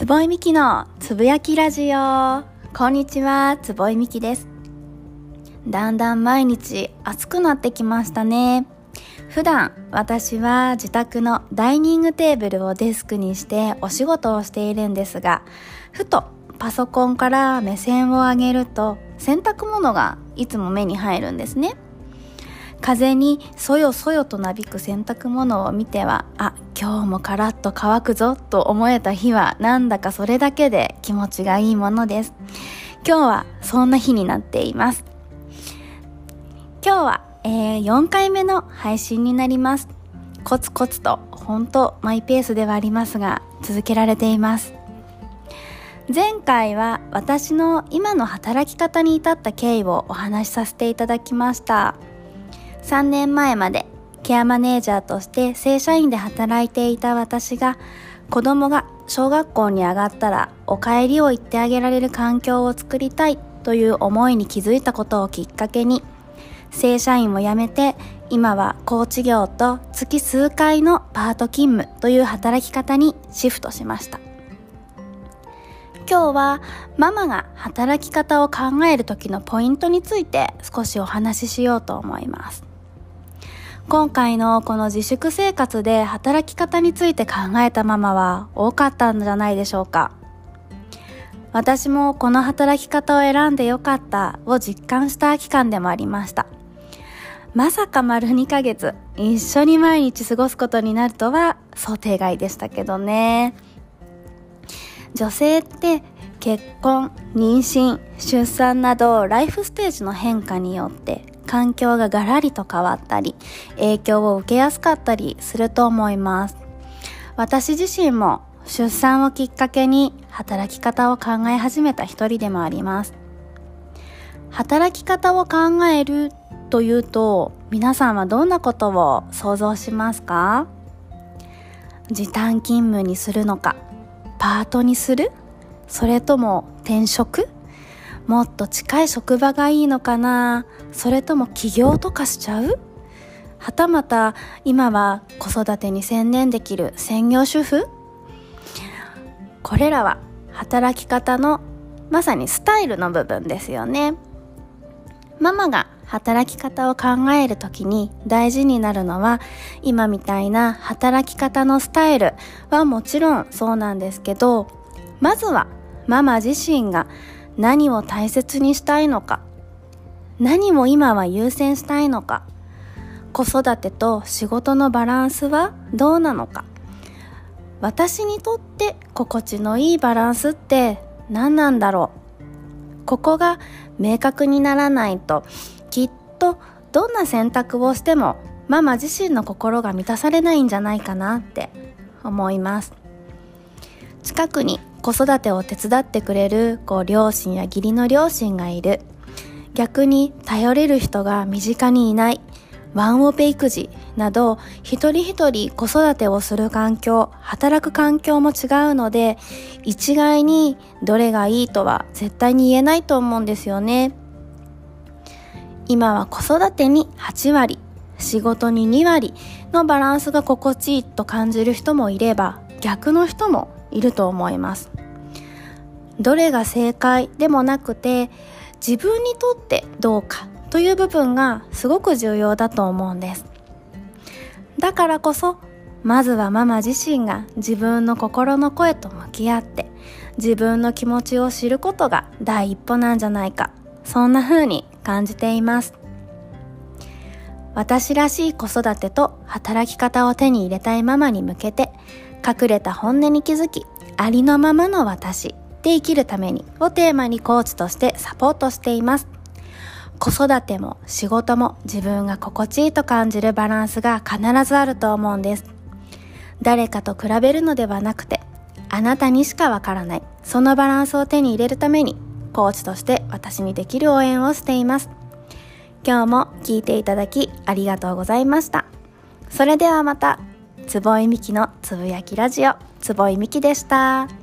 つぼいみきのつぶやきラジオ。こんにちはつぼいみきです。だんだん毎日暑くなってきましたね。普段私は自宅のダイニングテーブルをデスクにしてお仕事をしているんですがふとパソコンから目線を上げると洗濯物がいつも目に入るんですね。風にそよそよとなびく洗濯物を見てはあ今日もカラッと乾くぞと思えた日はなんだかそれだけで気持ちがいいものです。今日はそんな日になっています。今日は、えー、4回目の配信になります。コツコツと本当マイペースではありますが続けられています。前回は私の今の働き方に至った経緯をお話しさせていただきました。3年前までケアマネージャーとして正社員で働いていた私が子供が小学校に上がったらお帰りを言ってあげられる環境を作りたいという思いに気づいたことをきっかけに正社員を辞めて今はコーチ業と月数回のパート勤務という働き方にシフトしました。今日はママが働き方を考える時のポイントについて少しお話ししようと思います。今回のこの自粛生活で働き方について考えたママは多かったんじゃないでしょうか。私もこの働き方を選んでよかったを実感した期間でもありました。まさか丸2ヶ月一緒に毎日過ごすことになるとは想定外でしたけどね。女性って結婚、妊娠、出産などライフステージの変化によって環境がガラリと変わったり、影響を受けやすかったりすると思います。私自身も出産をきっかけに働き方を考え始めた一人でもあります。働き方を考えるというと、皆さんはどんなことを想像しますか？時短勤務にするのか、パートにする？それとも転職？もっと近い職場がいいのかな？それとも起業とかしちゃう？はたまた今は子育てに専念できる専業主婦？これらは働き方のまさにスタイルの部分ですよね。ママが働き方を考えるときに大事になるのは今みたいな働き方のスタイルはもちろんそうなんですけどまずはママ自身が何を大切にしたいのか。何を今は優先したいのか。子育てと仕事のバランスはどうなのか。私にとって心地のいいバランスって何なんだろう。ここが明確にならないときっとどんな選択をしてもママ自身の心が満たされないんじゃないかなって思います。近くに子育てを手伝ってくれるこう両親や義理の両親がいる。逆に頼れる人が身近にいないワンオペ育児など一人一人子育てをする環境働く環境も違うので一概にどれがいいとは絶対に言えないと思うんですよね。今は子育てに8割仕事に2割のバランスが心地いいと感じる人もいれば逆の人もいると思います。どれが正解でもなくて自分にとってどうかという部分がすごく重要だと思うんです。だからこそまずはママ自身が自分の心の声と向き合って自分の気持ちを知ることが第一歩なんじゃないかそんな風に感じています。私らしい子育てと働き方を手に入れたいママに向けて隠れた本音に気づき、ありのままの私。で生きるためにをテーマにコーチとしてサポートしています。子育ても仕事も自分が心地いいと感じるバランスが必ずあると思うんです。誰かと比べるのではなくて、あなたにしかわからない、そのバランスを手に入れるために、コーチとして私にできる応援をしています。今日も聞いていただきありがとうございました。それではまた。つぼいみきのつぶやきラジオつぼいみきでした。